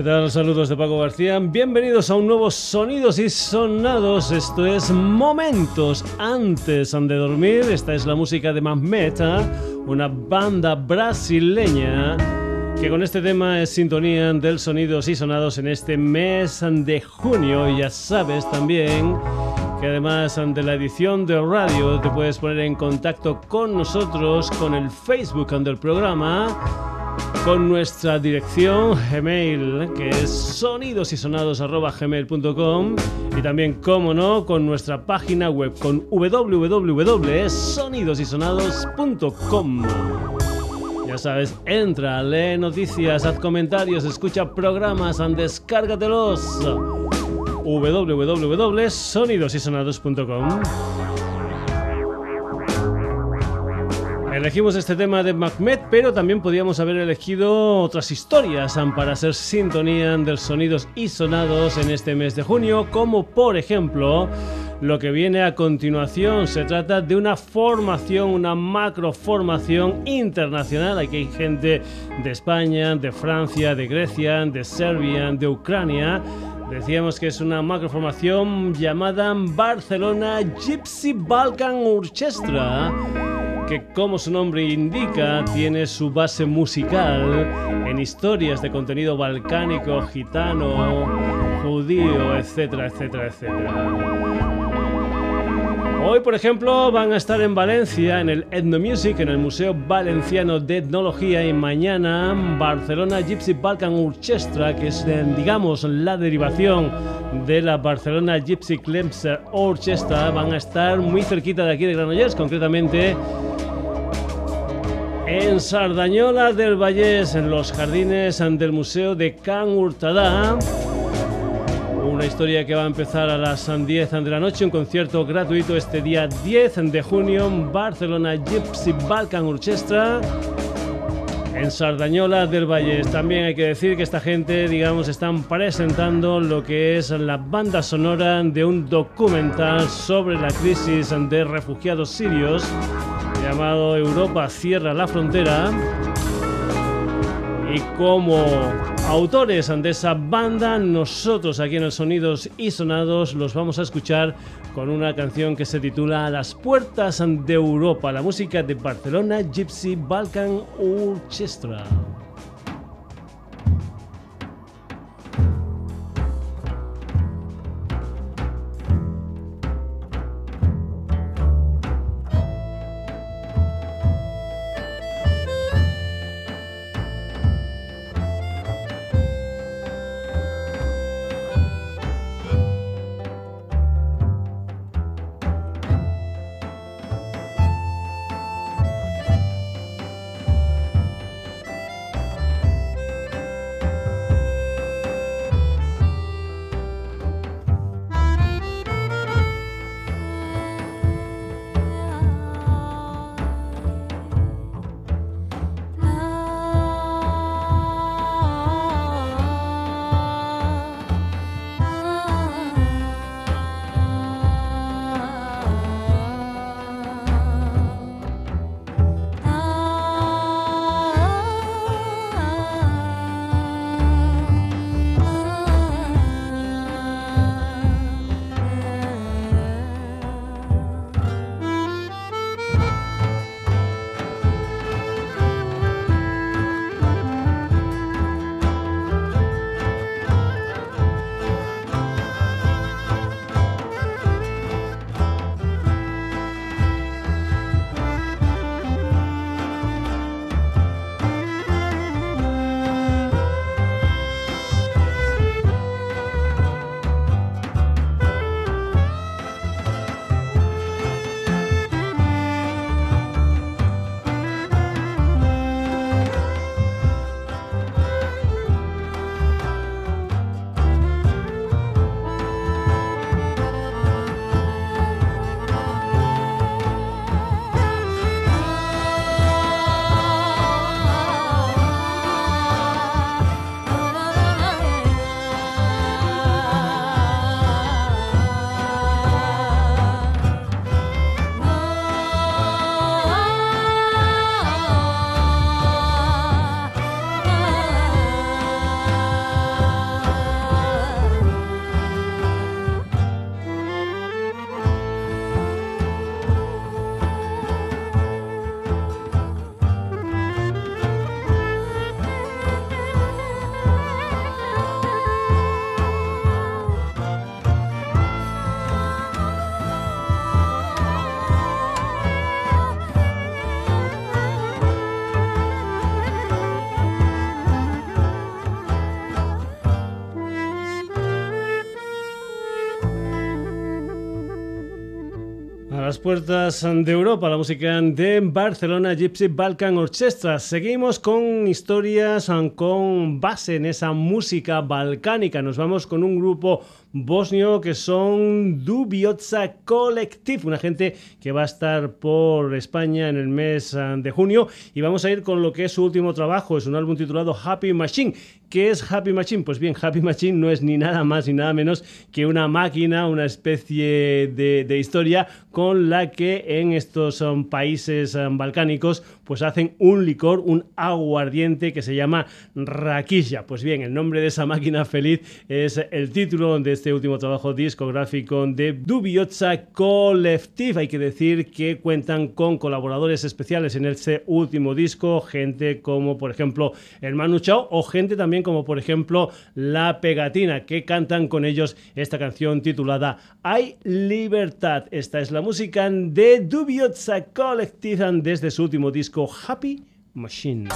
¿qué tal? Saludos de Paco García. Bienvenidos a un nuevo Sonidos y Sonados. Esto es Momentos antes de dormir. Esta es la música de Meta, una banda brasileña que con este tema es sintonía del Sonidos y Sonados en este mes de junio. Ya sabes también que además de la edición de radio te puedes poner en contacto con nosotros con el Facebook del programa con nuestra dirección Gmail, que es sonidosysonados.gmail.com y también, como no, con nuestra página web con www.sonidosysonados.com. Ya sabes, entra, lee noticias, haz comentarios, escucha programas, descárgatelos www.sonidosysonados.com. Elegimos este tema de Macmet, pero también podíamos haber elegido otras historias para ser sintonía de sonidos y sonados en este mes de junio, como por ejemplo lo que viene a continuación. Se trata de una formación, una macroformación internacional. Aquí hay gente de España, de Francia, de Grecia, de Serbia, de Ucrania. Decíamos que es una macroformación llamada Barcelona Gypsy Balkan Orchestra que como su nombre indica tiene su base musical en historias de contenido balcánico, gitano, judío, etcétera, etcétera, etcétera. Hoy, por ejemplo, van a estar en Valencia, en el Ethnomusic, en el Museo Valenciano de Etnología, y mañana Barcelona Gypsy Balkan Orchestra, que es, digamos, la derivación de la Barcelona Gypsy Clemser Orchestra, van a estar muy cerquita de aquí de Granollers, concretamente en Sardañola del Vallés, en los jardines del Museo de Can Hurtadá. Una historia que va a empezar a las 10 de la noche, un concierto gratuito este día 10 de junio en Barcelona Gypsy Balkan Orchestra en Sardañola del Valle. También hay que decir que esta gente, digamos, están presentando lo que es la banda sonora de un documental sobre la crisis de refugiados sirios llamado Europa cierra la frontera. Y como autores de esa banda, nosotros aquí en el Sonidos y Sonados los vamos a escuchar con una canción que se titula Las puertas de Europa, la música de Barcelona Gypsy Balkan Orchestra. Puertas de Europa, la música de Barcelona Gypsy Balkan Orchestra. Seguimos con historias con base en esa música balcánica. Nos vamos con un grupo bosnio que son Dubiotsa Collective, una gente que va a estar por España en el mes ah, de junio y vamos a ir con lo que es su último trabajo, es un álbum titulado Happy Machine. ¿Qué es Happy Machine? Pues bien, Happy Machine no es ni nada más ni nada menos que una máquina, una especie de, historia con la que en estos um, países um, balcánicos pues hacen un licor, un aguardiente que se llama Raquilla. Pues bien, el nombre de esa máquina feliz es el título de este último trabajo discográfico de Dubiotsa Collective. Hay que decir que cuentan con colaboradores especiales en este último disco, gente como por ejemplo el Manu Chao o gente también como por ejemplo La Pegatina, que cantan con ellos esta canción titulada Hay Libertad. Esta es la música de Dubiotsa Collective desde su último disco Happy Machine.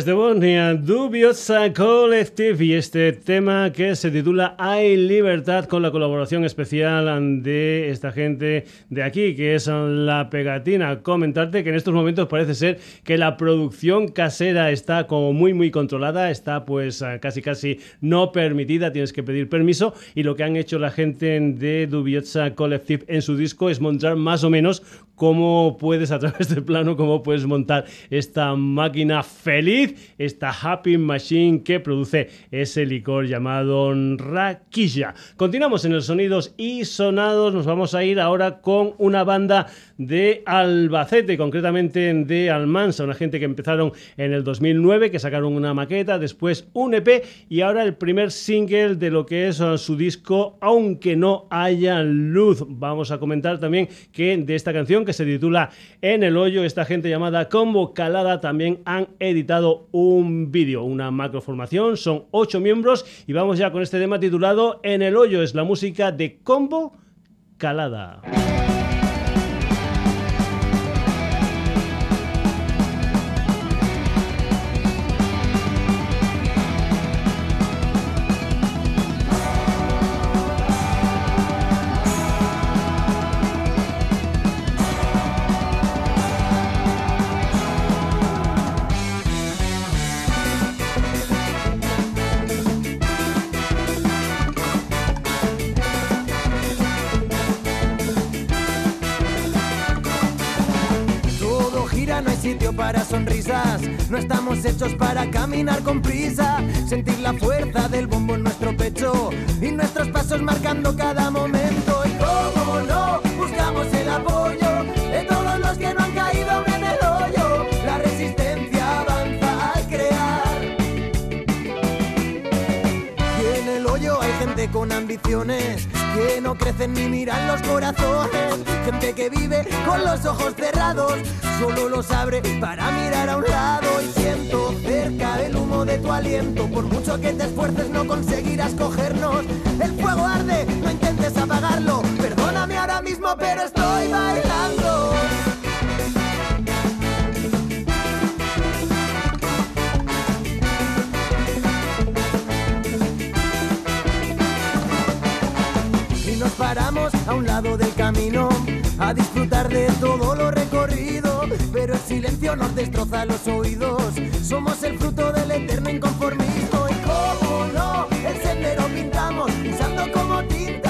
Desde Bosnia, Dubiosa Collective y este tema que se titula Hay Libertad con la colaboración especial de esta gente de aquí, que es La Pegatina. Comentarte que en estos momentos parece ser que la producción casera está como muy muy controlada, está pues casi casi no permitida, tienes que pedir permiso y lo que han hecho la gente de Dubiosa Collective en su disco es mostrar más o menos cómo puedes a través del plano, cómo puedes montar esta máquina feliz esta Happy Machine que produce ese licor llamado Raquilla. Continuamos en el Sonidos y Sonados, nos vamos a ir ahora con una banda de Albacete, concretamente de Almansa, una gente que empezaron en el 2009, que sacaron una maqueta, después un EP y ahora el primer single de lo que es su disco Aunque no haya luz. Vamos a comentar también que de esta canción que se titula En el hoyo, esta gente llamada Combo Calada también han editado un vídeo, una macroformación, son ocho miembros y vamos ya con este tema titulado En el hoyo, es la música de Combo Calada. Estamos hechos para caminar con prisa, sentir la fuerza del bombo en nuestro pecho y nuestros pasos marcando cada momento. Y cómo no, buscamos el apoyo de todos los que no han caído en el hoyo. La resistencia avanza al crear. Y en el hoyo hay gente con ambiciones que no crecen ni miran los corazones. Que vive con los ojos cerrados, solo los abre para mirar a un lado. Y siento cerca el humo de tu aliento. Por mucho que te esfuerces, no conseguirás cogernos. El fuego arde, no intentes apagarlo. Perdóname ahora mismo, pero estoy bailando. paramos a un lado del camino a disfrutar de todo lo recorrido, pero el silencio nos destroza los oídos. Somos el fruto del eterno inconformismo y cómo no, el sendero pintamos usando como tinta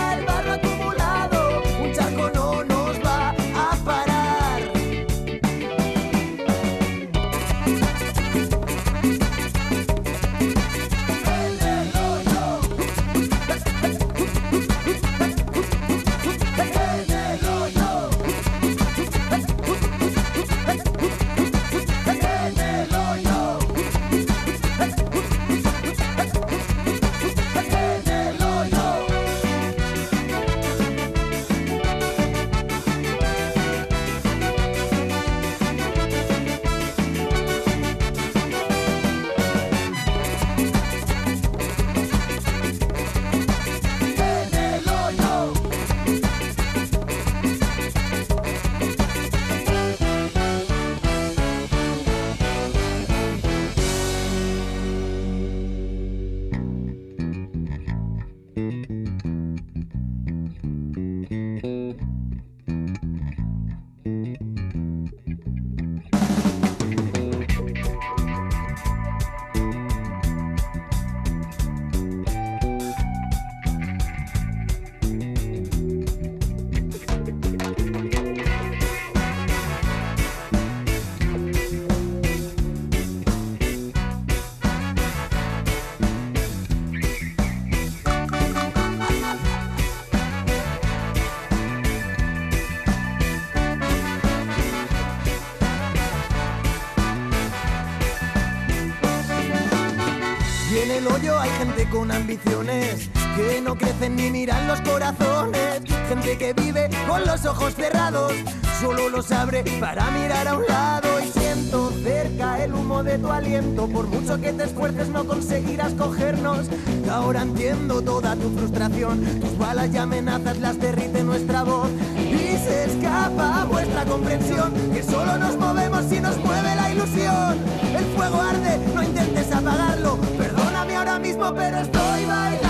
con ambiciones que no crecen ni miran los corazones. Gente que vive con los ojos cerrados, solo los abre para mirar a un lado. Y siento cerca el humo de tu aliento. Por mucho que te esfuerces, no conseguirás cogernos. Ahora entiendo toda tu frustración. Tus balas y amenazas las derrite nuestra voz. Y se escapa vuestra comprensión. Que solo nos movemos si nos mueve la ilusión. El fuego arde, no intentes apagarlo mismo, pero estoy bailando.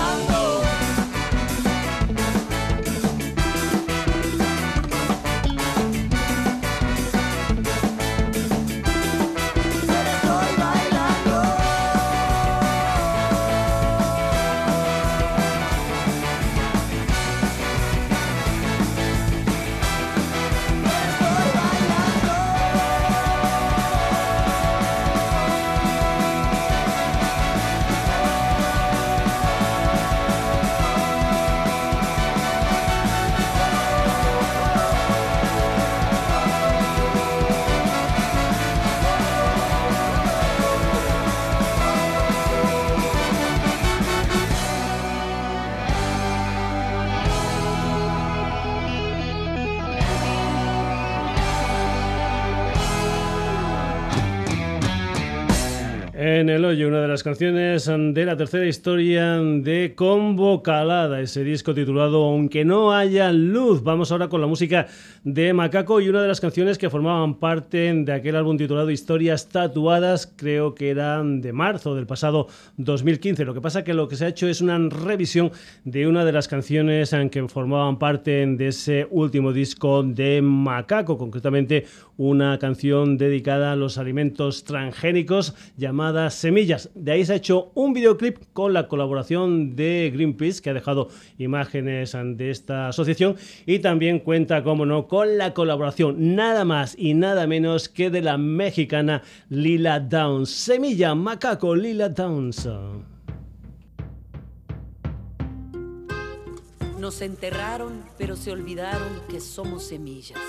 En el hoyo, una de las canciones de la tercera historia de Combo Calada, ese disco titulado Aunque no haya luz. Vamos ahora con la música de Macaco y una de las canciones que formaban parte de aquel álbum titulado Historias Tatuadas, creo que eran de marzo del pasado 2015. Lo que pasa que lo que se ha hecho es una revisión de una de las canciones en que formaban parte de ese último disco de Macaco, concretamente una canción dedicada a los alimentos transgénicos llamada Semillas. De ahí se ha hecho un videoclip con la colaboración de Greenpeace, que ha dejado imágenes de esta asociación y también cuenta, como no, con la colaboración nada más y nada menos que de la mexicana Lila Downs. Semilla, macaco, Lila Downs. Nos enterraron, pero se olvidaron que somos semillas.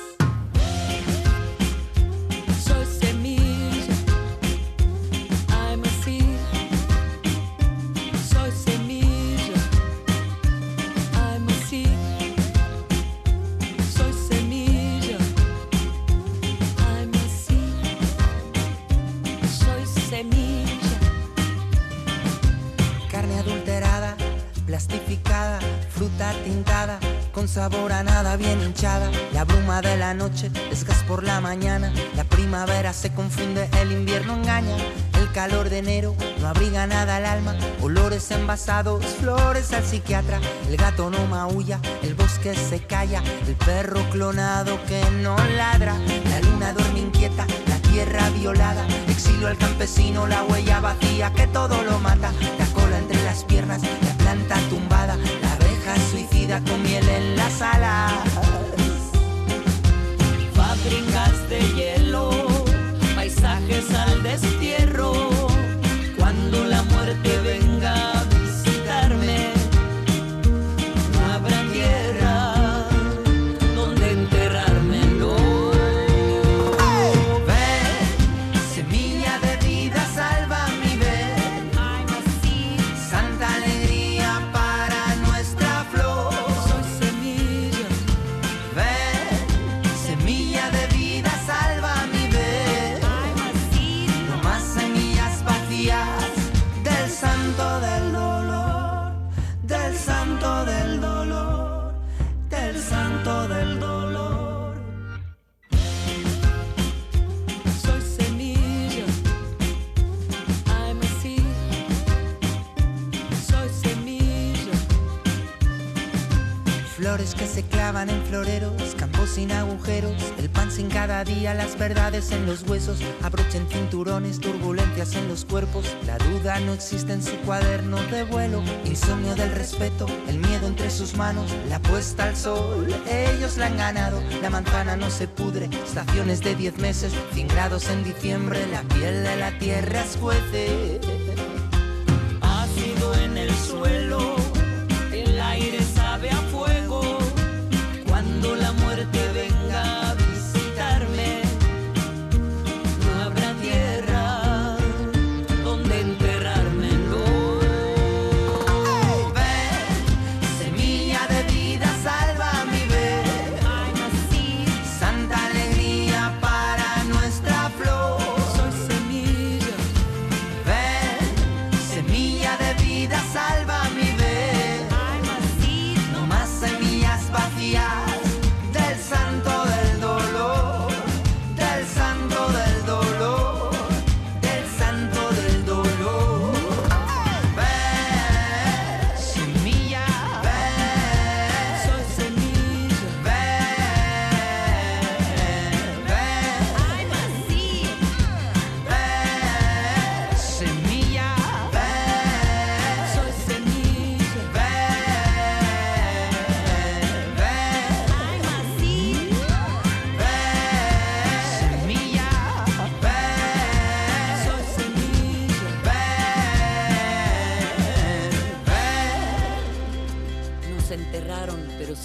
Tintada, con sabor a nada bien hinchada. La bruma de la noche es gas por la mañana. La primavera se confunde, el invierno engaña. El calor de enero no abriga nada al alma. Olores envasados, flores al psiquiatra. El gato no maulla, el bosque se calla. El perro clonado que no ladra. La luna duerme inquieta, la tierra violada. Exilio al campesino, la huella vacía que todo lo mata. La cola entre las piernas, la planta tumbada con miel en las alas. Fábricas de hielo, en floreros, campos sin agujeros, el pan sin cada día, las verdades en los huesos, abrochen cinturones, turbulencias en los cuerpos, la duda no existe en su cuaderno de vuelo, insomnio del respeto, el miedo entre sus manos, la puesta al sol, ellos la han ganado, la manzana no se pudre, estaciones de 10 meses, 100 grados en diciembre, la piel de la tierra escuece.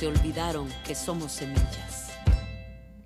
Olvidaron que somos semillas.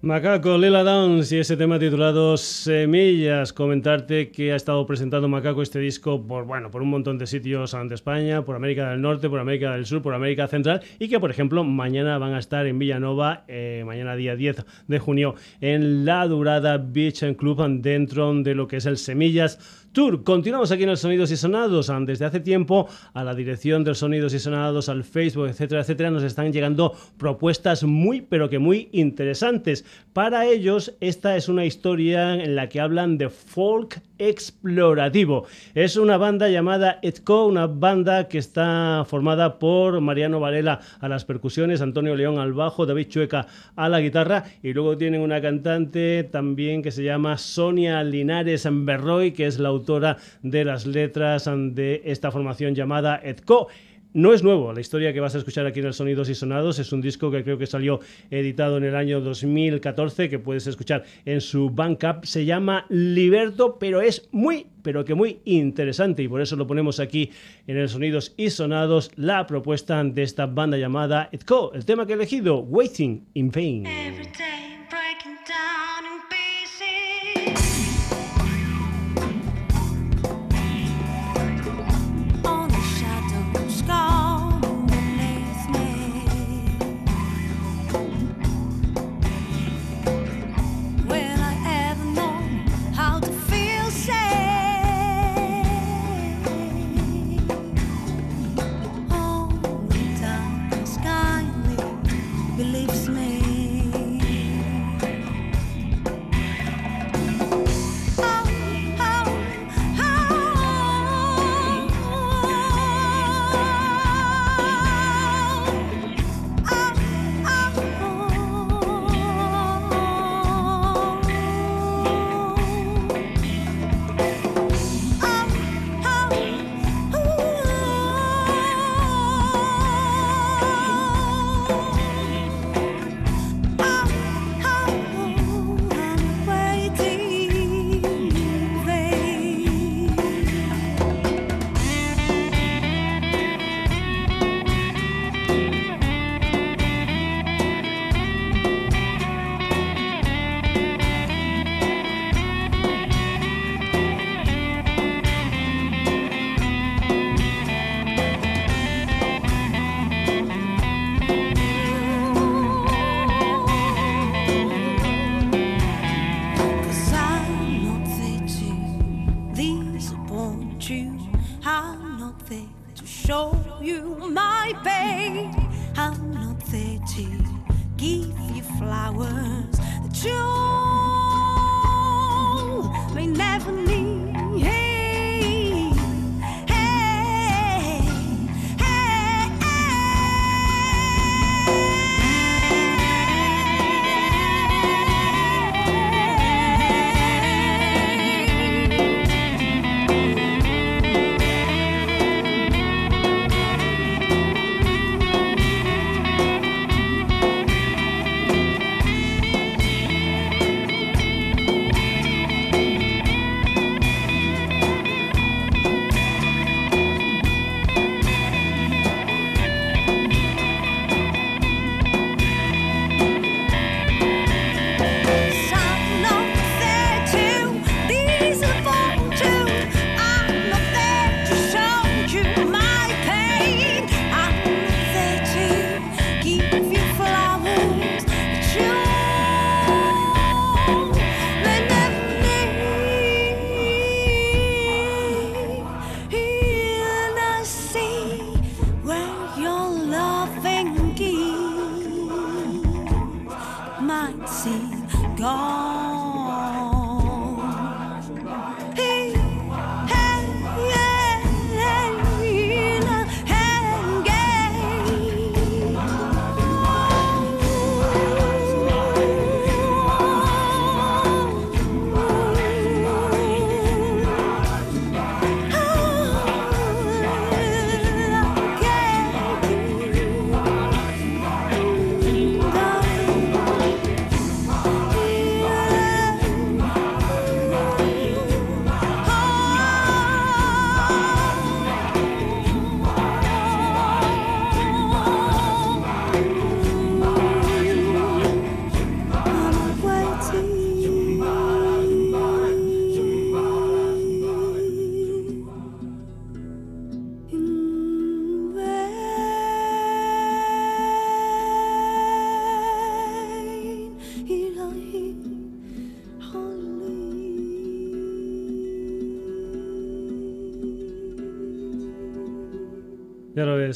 Macaco, Lela Downs y ese tema titulado Semillas. Comentarte que ha estado presentando Macaco este disco por, bueno, por un montón de sitios ante España, por América del Norte, por América del Sur, por América Central y que, por ejemplo, mañana van a estar en Villanova, eh, mañana día 10 de junio, en la Durada Beach Club dentro de lo que es el Semillas Tour. Continuamos aquí en el Sonidos y Sonados. Desde hace tiempo a la dirección del Sonidos y Sonados, al Facebook, etcétera, etcétera, nos están llegando propuestas muy, pero que muy interesantes. Para ellos, esta es una historia en la que hablan de folk explorativo. Es una banda llamada Etco, una banda que está formada por Mariano Varela a las percusiones, Antonio León al bajo, David Chueca a la guitarra y luego tienen una cantante también que se llama Sonia Linares Berroy, que es la autora de las letras de esta formación llamada Etco. No es nuevo, la historia que vas a escuchar aquí en el Sonidos y Sonados es un disco que creo que salió editado en el año 2014, que puedes escuchar en su Bandcamp, se llama Liberto, pero es muy, pero que muy interesante y por eso lo ponemos aquí en el Sonidos y Sonados, la propuesta de esta banda llamada Etco, el tema que he elegido, Waiting in Vain.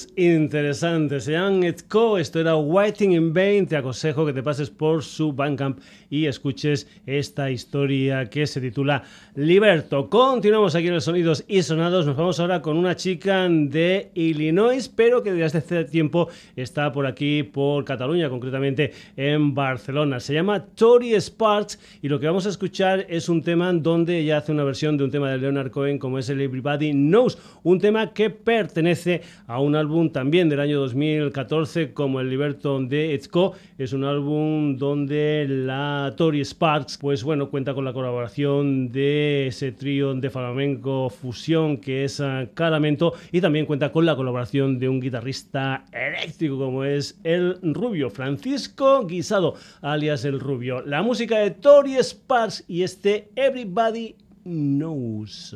Ya lo ves, interesante. Se llaman Etco, esto era Waiting in Vain. Te aconsejo que te pases por su Bandcamp y escuches esta historia que se titula Liberto. Continuamos aquí en los Sonidos y Sonados. Nos vamos ahora con una chica de Illinois, pero que desde hace tiempo está por aquí, por Cataluña, concretamente en Barcelona. Se llama Tori Sparks y lo que vamos a escuchar es un tema donde ella hace una versión de un tema de Leonard Cohen como es el Everybody Knows, un tema que pertenece a un álbum también del año 2014 como el Liberto de Etzco. Es un álbum donde la Tori Sparks, pues bueno, cuenta con la colaboración de ese trío de flamenco fusión que es ah, Caramento y también cuenta con la colaboración de un guitarrista eléctrico como es el Rubio, Francisco Guisado, alias el Rubio. La música de Tori Sparks y este Everybody Knows.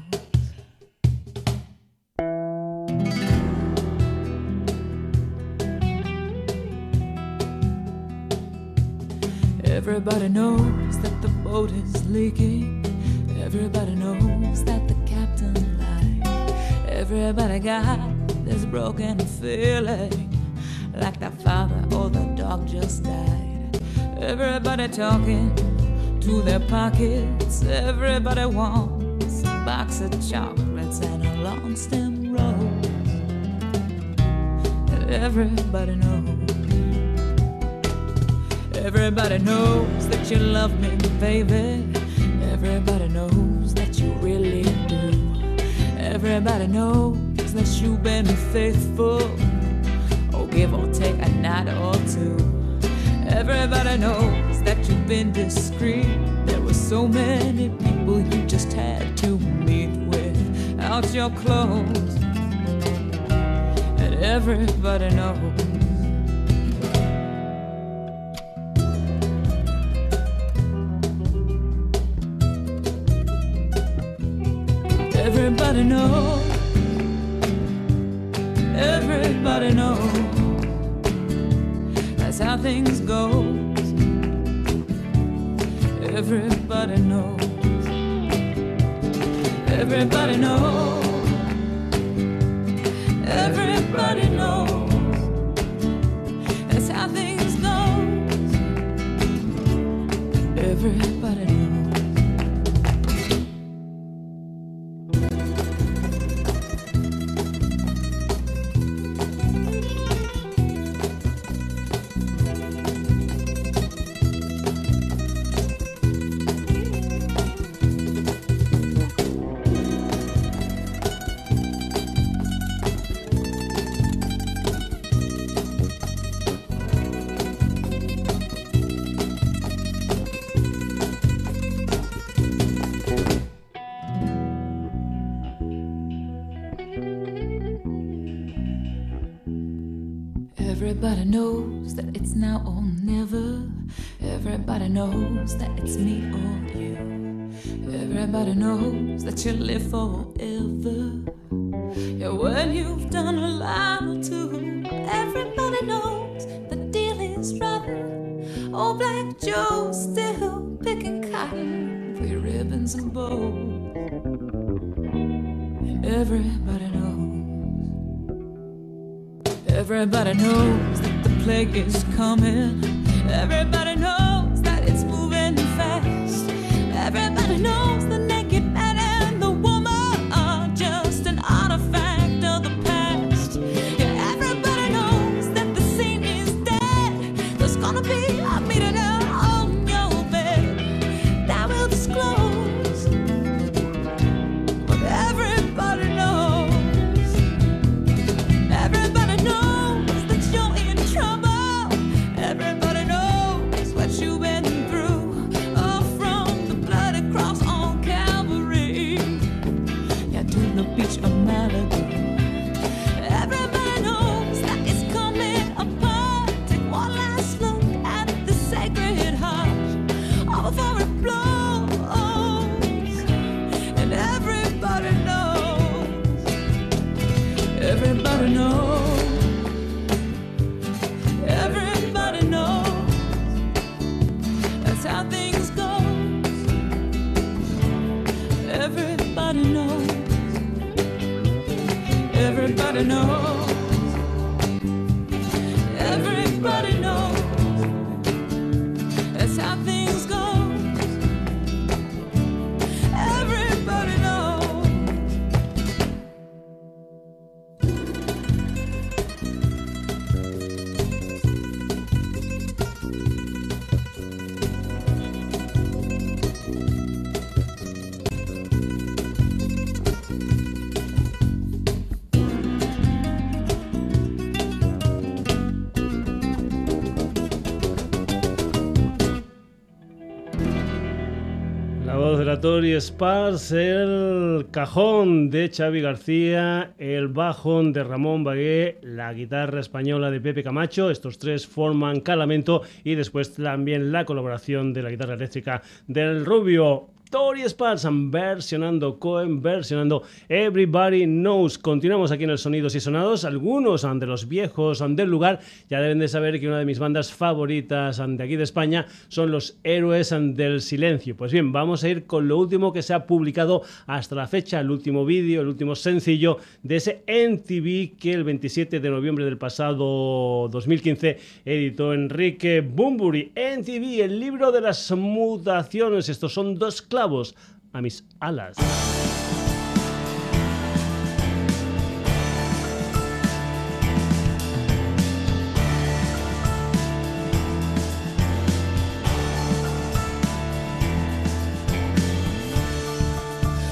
Everybody knows that the boat is leaking. Everybody knows that the captain lied. Everybody got this broken feeling like the father or the dog just died. Everybody talking to their pockets. Everybody wants a box of chocolates and a long stem rose. Everybody knows. Everybody knows that you love me, baby. Everybody knows that you really do. Everybody knows that you've been faithful. Oh, give or take a night or two. Everybody knows that you've been discreet. There were so many people you just had to meet without your clothes. And everybody knows. Everybody knows. Everybody knows. That's how things go. Everybody knows. Everybody knows. Everybody live forever. Everybody knows. Everybody knows. That's how things go. Everybody knows. Everybody knows. El cajón de Xavi García, el bajón de Ramón Bagué, la guitarra española de Pepe Camacho, estos tres forman Calamento y después también la colaboración de la guitarra eléctrica del Rubio. Tori Spars versionando, Cohen versionando Everybody Knows. Continuamos aquí en el Sonidos y Sonados. Algunos de los viejos del lugar ya deben de saber que una de mis bandas favoritas de aquí de España son los Héroes del Silencio. Pues bien, vamos a ir con lo último que se ha publicado hasta la fecha, el último vídeo, el último sencillo de ese NTV que el 27 de noviembre del pasado 2015 editó Enrique Bumburi. NTV, el libro de las mutaciones. Estos son dos a mis alas.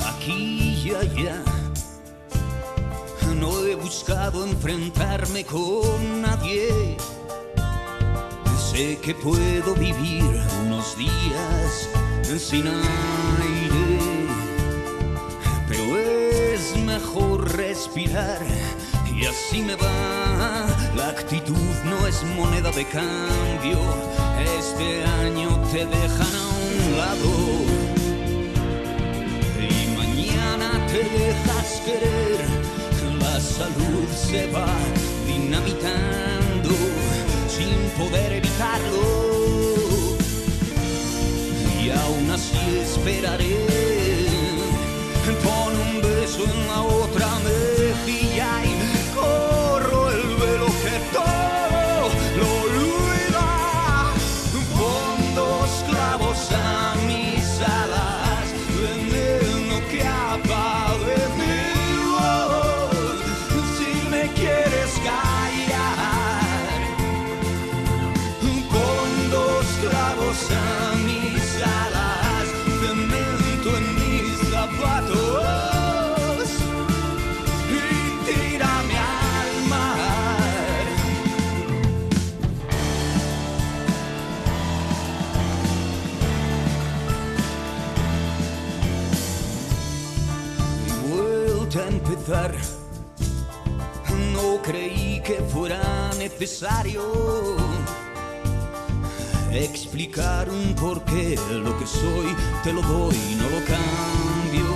aquí y allá. No he buscado enfrentarme con nadie. Sé que puedo vivir unos días sin aire, pero es mejor respirar y así me va. La actitud no es moneda de cambio. Este año te dejan a un lado y mañana te dejas querer. La salud se va dinamitando sin poder evitarlo. Aún así esperaré. Pon un beso en la otra mejilla fuera necesario explicar un porqué. Lo que soy te lo doy, no lo cambio.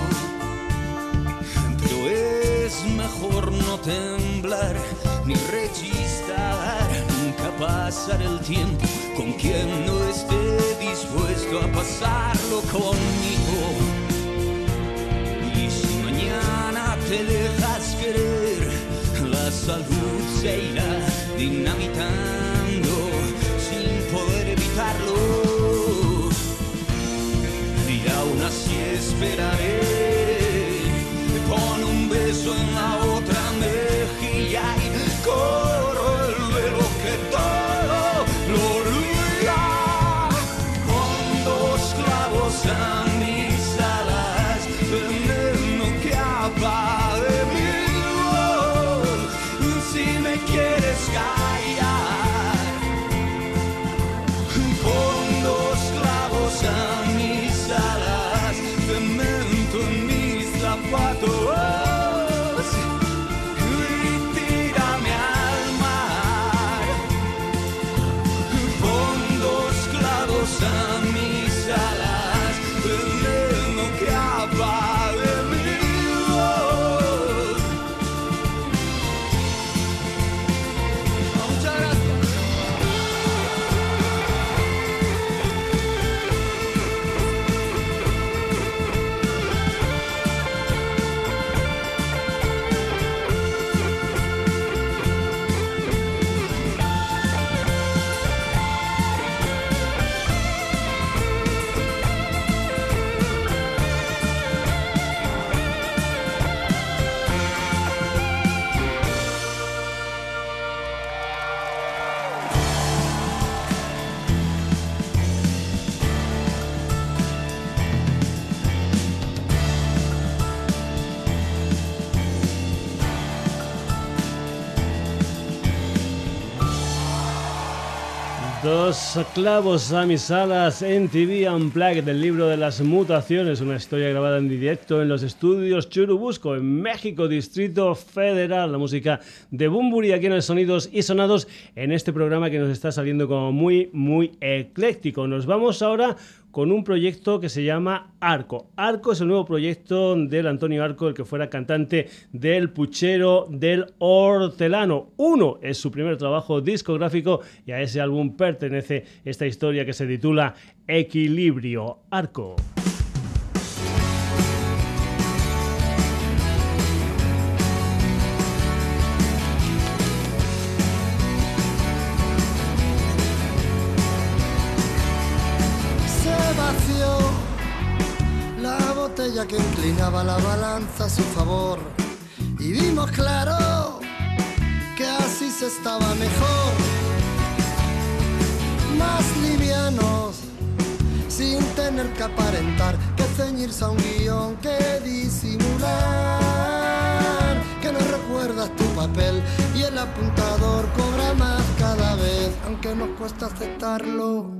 Pero es mejor no temblar ni rechistar. Nunca pasar el tiempo con quien no esté dispuesto a pasarlo conmigo. Y si mañana te dejas salud se irá dinamitando sin poder evitarlo. Y aún así esperaré. Clavos a mis alas en TV Unplugged del libro de las mutaciones, una historia grabada en directo en los estudios Churubusco en México, Distrito Federal. La música de Bumburi aquí en el Sonidos y Sonados en este programa que nos está saliendo como muy, muy ecléctico. Nos vamos ahora con un proyecto que se llama Arco. Arco es el nuevo proyecto del Antonio Arco, el que fuera cantante del Puchero del Hortelano. Uno es su primer trabajo discográfico y a ese álbum pertenece esta historia que se titula Equilibrio. Arco. A su favor. Y vimos claro que así se estaba mejor, más livianos, sin tener que aparentar, que ceñirse a un guion, que disimular, que no recuerdas tu papel. Y el apuntador cobra más cada vez, aunque nos cuesta aceptarlo,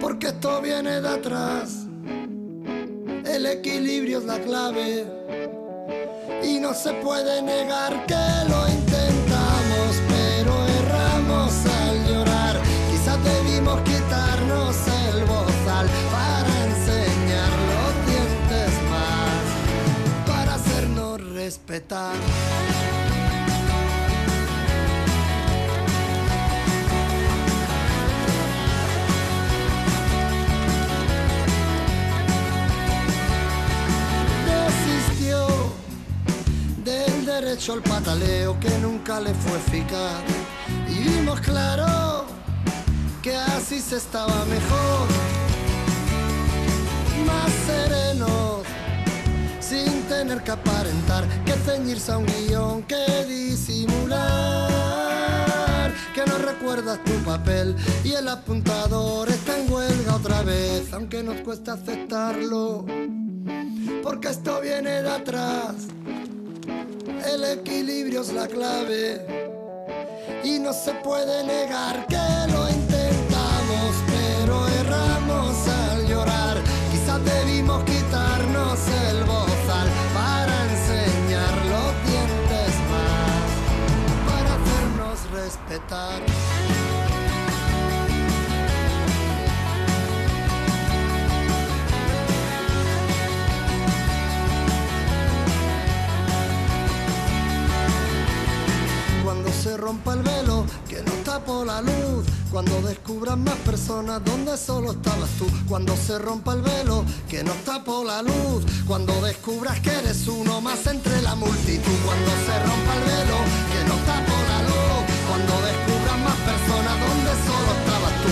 porque esto viene de atrás el equilibrio es la clave y no se puede negar que lo intentamos, pero erramos al llorar. Quizás debimos quitarnos el bozal para enseñar los dientes más, para hacernos respetar. Derecho al pataleo que nunca le fue eficaz. Y vimos claro que así se estaba mejor, más sereno, sin tener que aparentar, que ceñirse a un guion, que disimular, que no recuerdas tu papel y el apuntador está en huelga otra vez, aunque nos cuesta aceptarlo, porque esto viene de atrás el equilibrio es la clave. Y no se puede negar que lo tapo la luz. Cuando descubran más personas donde solo estabas tú. Cuando se rompa el velo que no tapo la luz. Cuando descubras que eres uno más entre la multitud. Cuando se rompa el velo que no tapo la luz. Cuando descubras más personas donde solo estabas tú.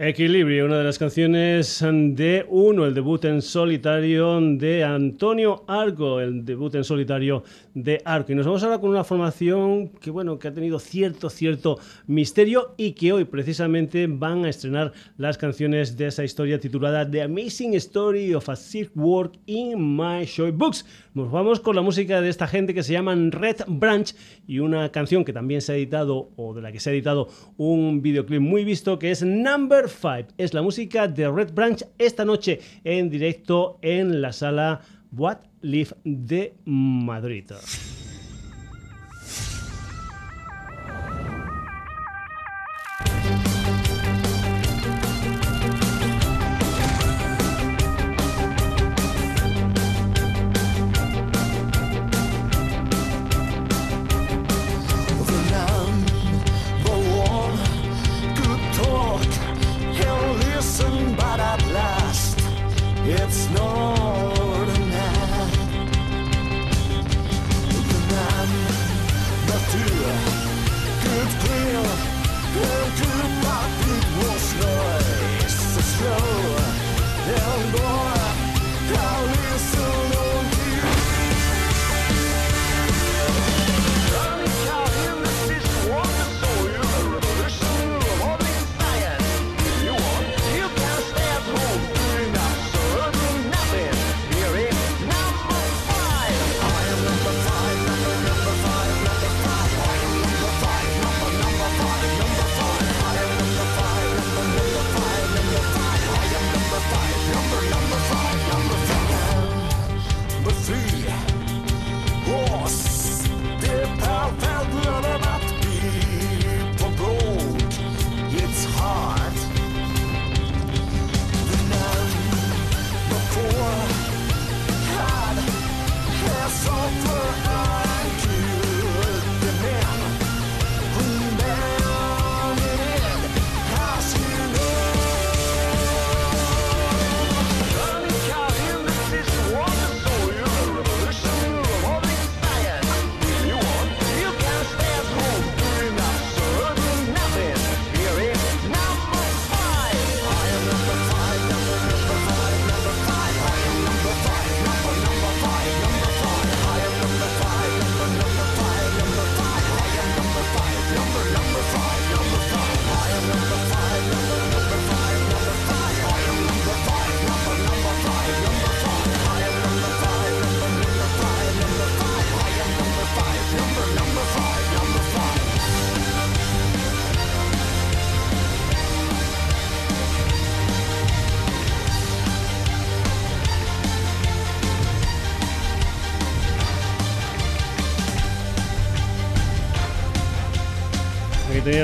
Equilibrio, una de las canciones de Uno, el debut en solitario de Antonio Arco, el debut en solitario de Arco. Y nos vamos ahora con una formación que, bueno, que ha tenido cierto, cierto misterio y que hoy precisamente van a estrenar las canciones de esa historia titulada The Amazing Story of a Silk Work in My Show Books. Nos vamos con la música de esta gente que se llaman Red Branch y una canción que también se ha editado, o de la que se ha editado un videoclip muy visto, que es Number 5. Es la música de Red Branch esta noche en directo en la sala What Live de Madrid. It's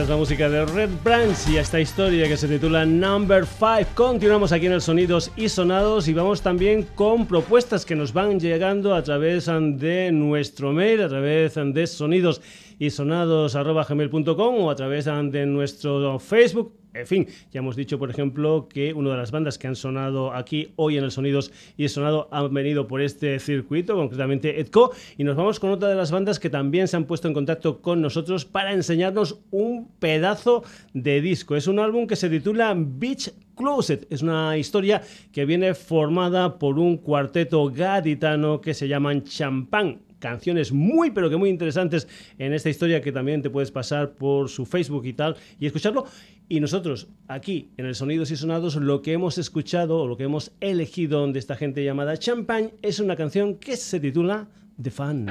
Tenías la música de Red Branch y esta historia que se titula Number 5. Continuamos aquí en el Sonidos y Sonados y vamos también con propuestas que nos van llegando a través de nuestro mail, a través de sonidos y sonados.gmail.com o a través de nuestro Facebook en fin, ya hemos dicho, por ejemplo, que una de las bandas que han sonado aquí hoy en el Sonidos y Sonado han venido por este circuito, concretamente Edco, y nos vamos con otra de las bandas que también se han puesto en contacto con nosotros para enseñarnos un pedazo de disco. Es un álbum que se titula Beach Closet. Es una historia que viene formada por un cuarteto gaditano que se llaman Champán canciones muy pero que muy interesantes en esta historia que también te puedes pasar por su Facebook y tal y escucharlo. Y nosotros aquí en el Sonidos y Sonados lo que hemos escuchado o lo que hemos elegido de esta gente llamada Champagne es una canción que se titula The Fan.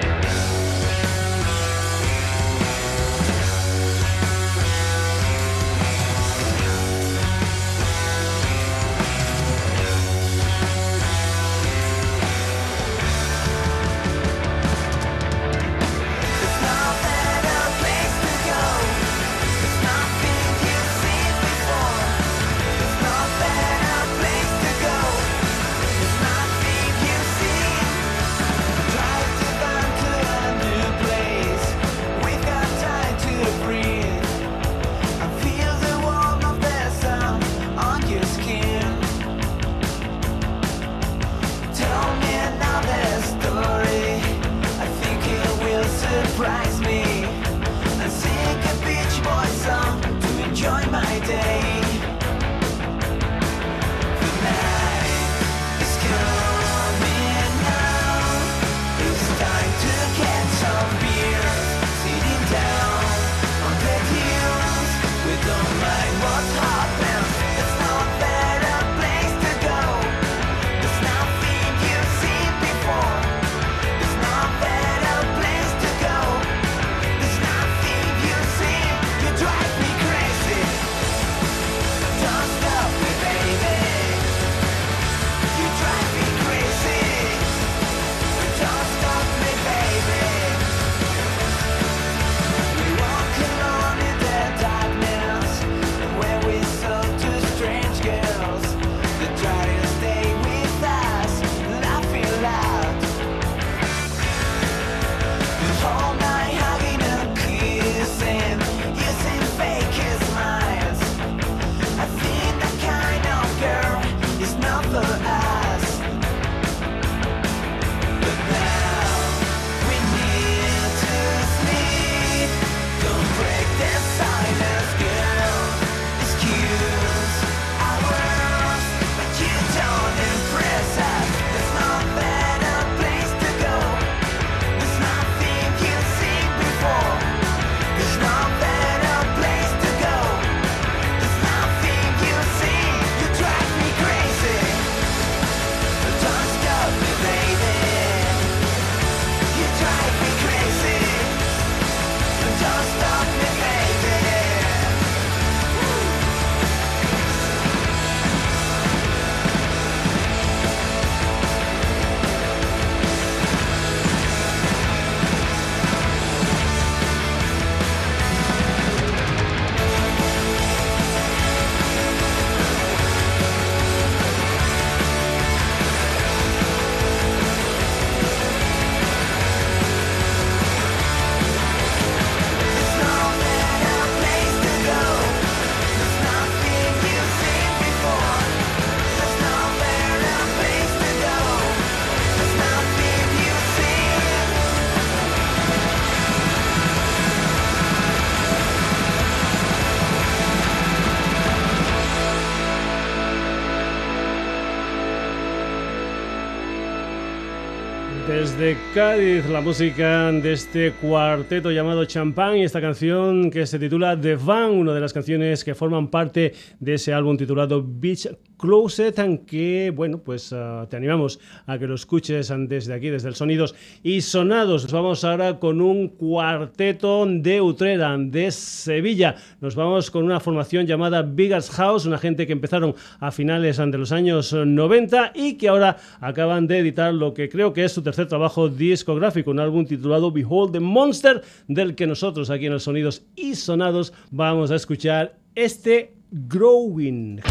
De Cádiz, la música de este cuarteto llamado Champagne y esta canción que se titula The Van, una de las canciones que forman parte de ese álbum titulado Beach Closet, que bueno, pues ah, te animamos a que lo escuches desde aquí, desde el Sonidos y Sonados. Nos vamos ahora con un cuarteto de Utrera, de Sevilla. Nos vamos con una formación llamada Biggest House, una gente que empezaron a finales de los años 90 y que ahora acaban de editar lo que creo que es su tercer trabajo discográfico, un álbum titulado Behold the Monster, del que nosotros aquí en los Sonidos y Sonados vamos a escuchar este Growing.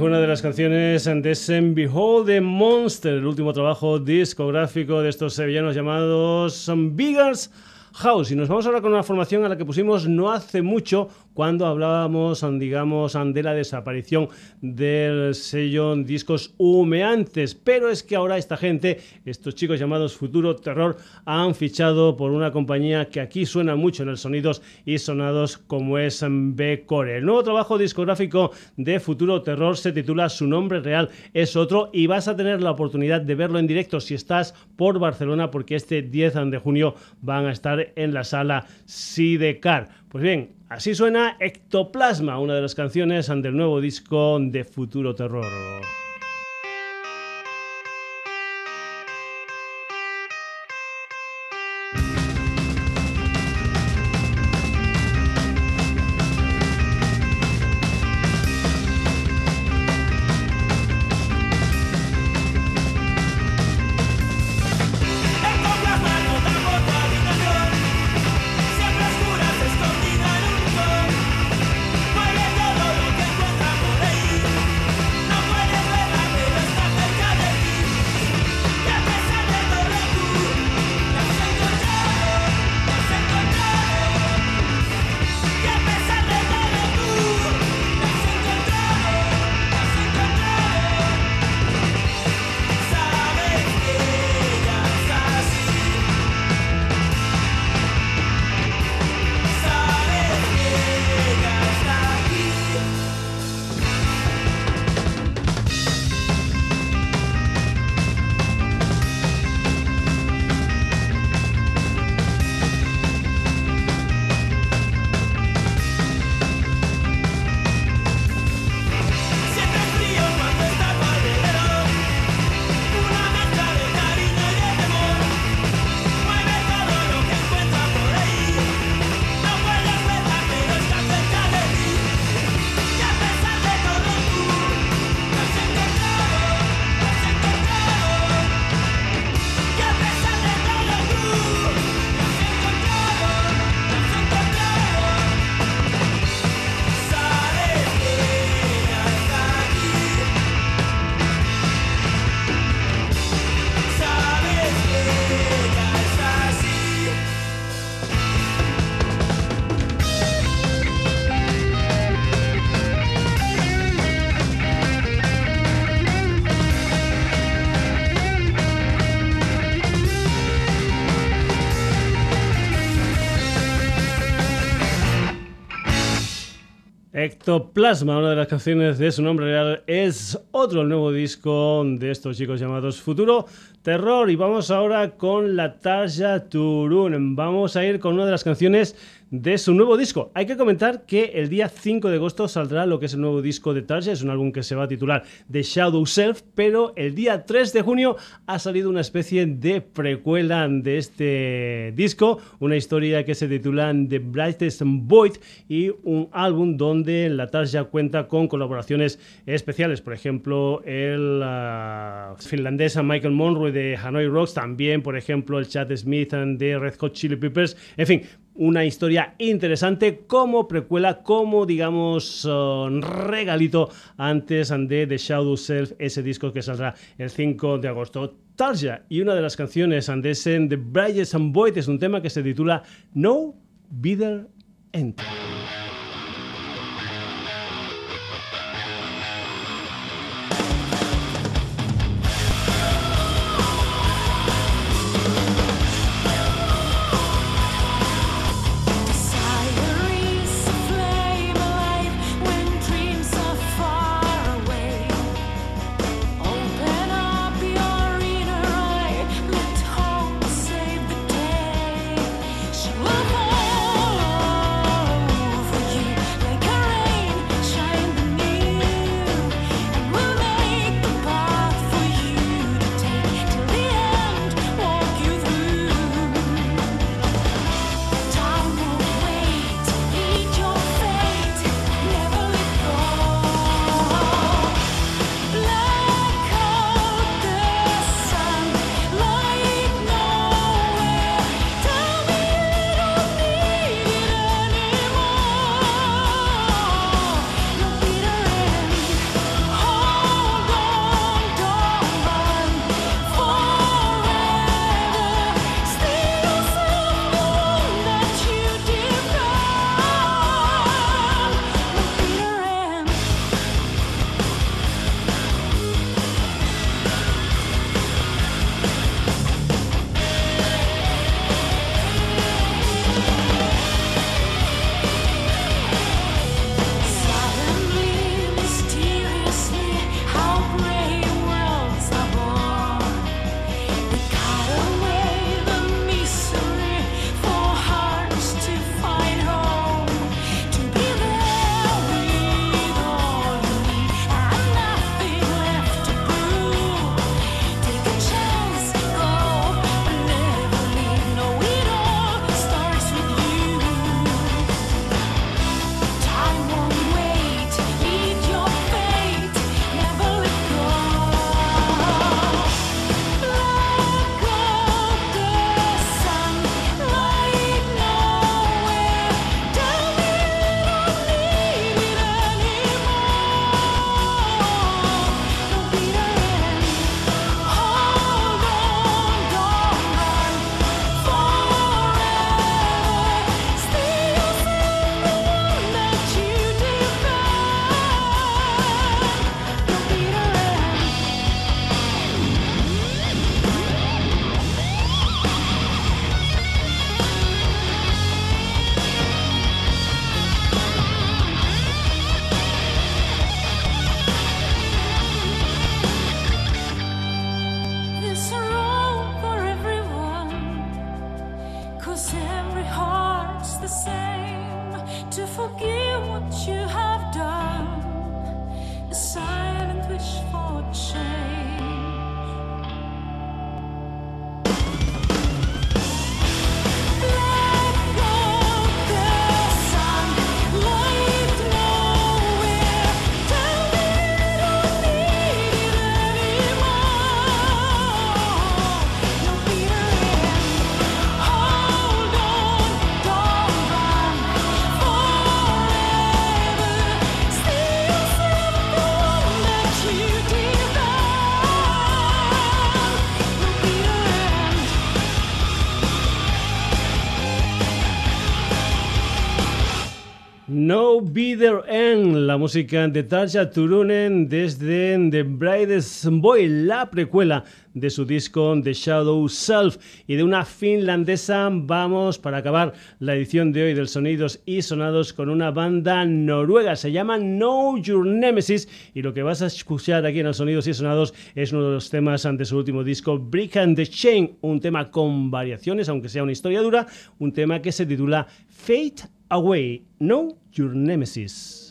Una de las canciones de Behold the Monster, el último trabajo discográfico de estos sevillanos llamados Biggers House. Y nos vamos ahora con una formación a la que pusimos no hace mucho cuando hablábamos, digamos, de la desaparición del sello discos humeantes. Pero es que ahora esta gente, estos chicos llamados Futuro Terror, han fichado por una compañía que aquí suena mucho en el sonidos y sonados como es B-Core. El nuevo trabajo discográfico de Futuro Terror se titula Su nombre real es otro y vas a tener la oportunidad de verlo en directo si estás por Barcelona porque este 10 de junio van a estar en la sala Sidecar. Pues bien, así suena Ectoplasma, una de las canciones del nuevo disco de Futuro Terror. Ectoplasma, una de las canciones de su nombre real, es otro nuevo disco de estos chicos llamados Futuro Terror. Y vamos ahora con la Tarja Turun. Vamos a ir con una de las canciones de su nuevo disco. Hay que comentar que el día 5 de agosto saldrá lo que es el nuevo disco de Tarja, es un álbum que se va a titular The Shadow Self, pero el día 3 de junio ha salido una especie de precuela de este disco, una historia que se titula The Brightest Void y un álbum donde la Tarja cuenta con colaboraciones especiales, por ejemplo, el uh, finlandés Michael Monroe de Hanoi Rocks, también, por ejemplo, el Chad Smith de Red Hot Chili Peppers, en fin, una historia interesante como precuela, como digamos uh, regalito antes de The Shadow Self, ese disco que saldrá el 5 de agosto. Tarja y una de las canciones Andesen The Bridges and Void es un tema que se titula No Bitter End. Música de Tarja Turunen desde The Brightest Boy, la precuela de su disco The Shadow Self. Y de una finlandesa vamos para acabar la edición de hoy del Sonidos y Sonados con una banda noruega. Se llama Know Your Nemesis y lo que vas a escuchar aquí en los Sonidos y Sonados es uno de los temas ante su último disco, Brick and the Chain, un tema con variaciones, aunque sea una historia dura, un tema que se titula Fate Away, Know Your Nemesis.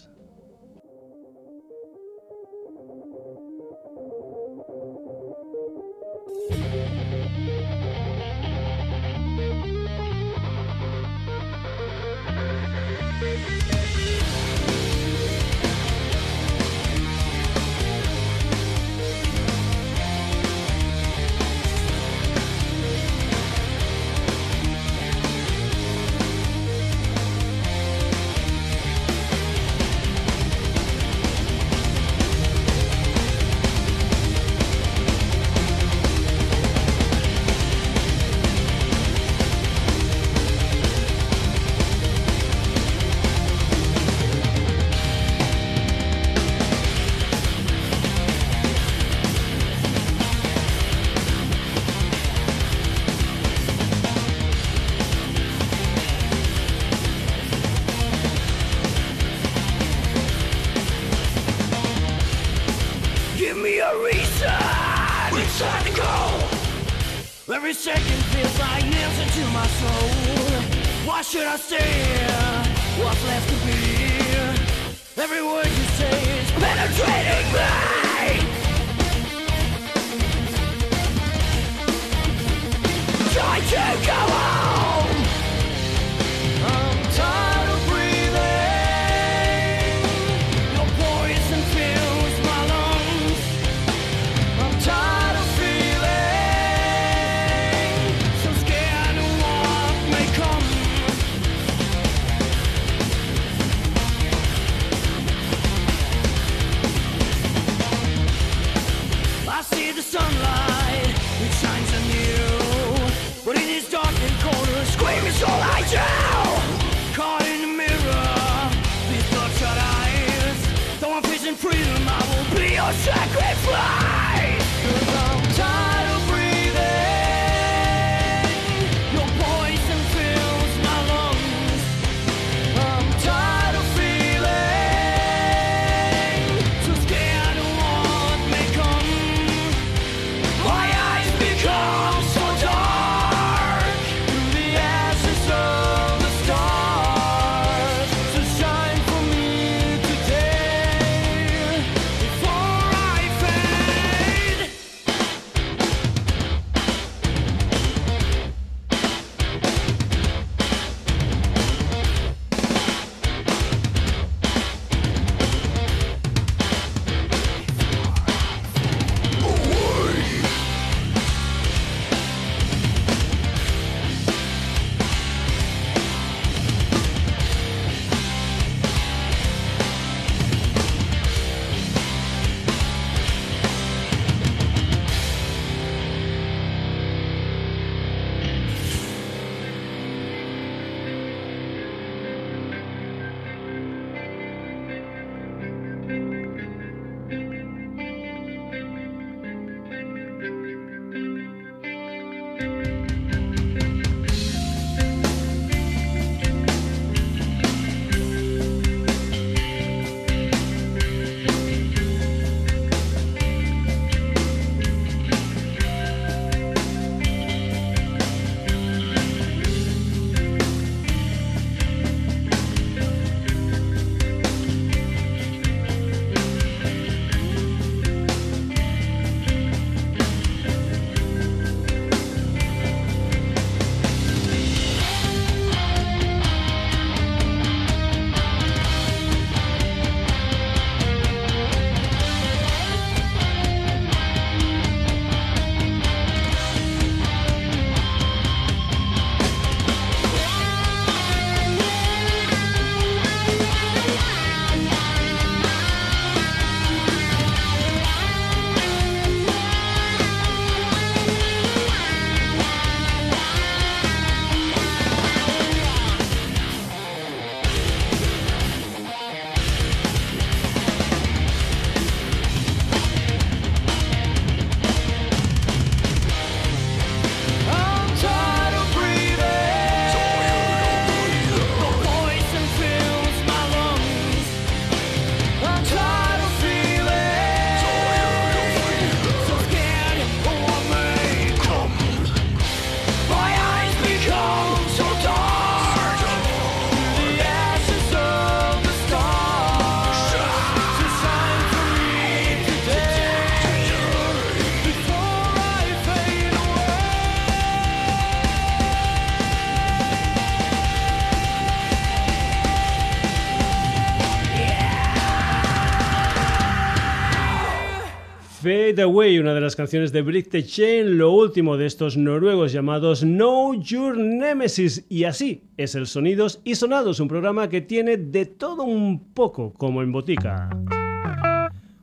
Away, una de las canciones de Brick the Chain, lo último de estos noruegos llamados Know Your Nemesis. Y así es el Sonidos y Sonados, un programa que tiene de todo un poco como en botica.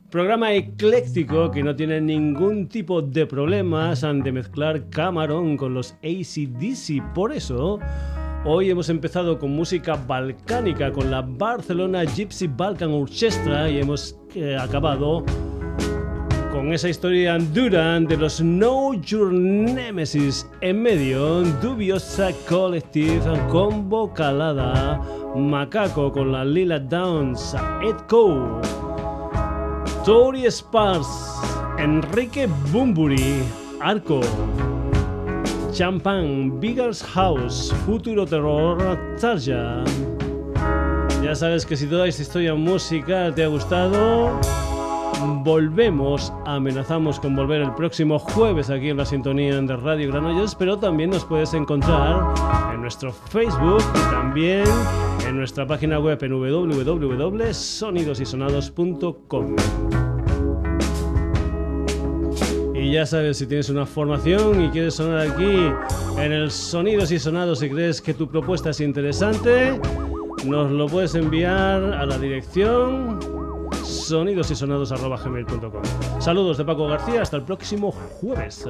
Programa ecléctico que no tiene ningún tipo de problemas de mezclar Camarón con los ACDC. Por eso, hoy hemos empezado con música balcánica con la Barcelona Gypsy Balkan Orchestra y hemos eh, acabado con esa historia dura de los No Your Nemesis en medio, dubiosa Collective combo calada, Macaco con la Lila Downs, Ed Cole, Tori Spars, Enrique Bumburi, Arco, Champagne, Biggers House, Futuro Terror, Tarja. Ya sabes que si toda esta historia musical te ha gustado, volvemos, amenazamos con volver el próximo jueves aquí en la sintonía de Radio Granollers, pero también nos puedes encontrar en nuestro Facebook y también en nuestra página web en www.sonidosysonados.com. Y ya sabes, si tienes una formación y quieres sonar aquí en el Sonidos y Sonados y crees que tu propuesta es interesante, nos lo puedes enviar a la dirección sonidosysonados.gmail.com Saludos de Paco García, hasta el próximo jueves.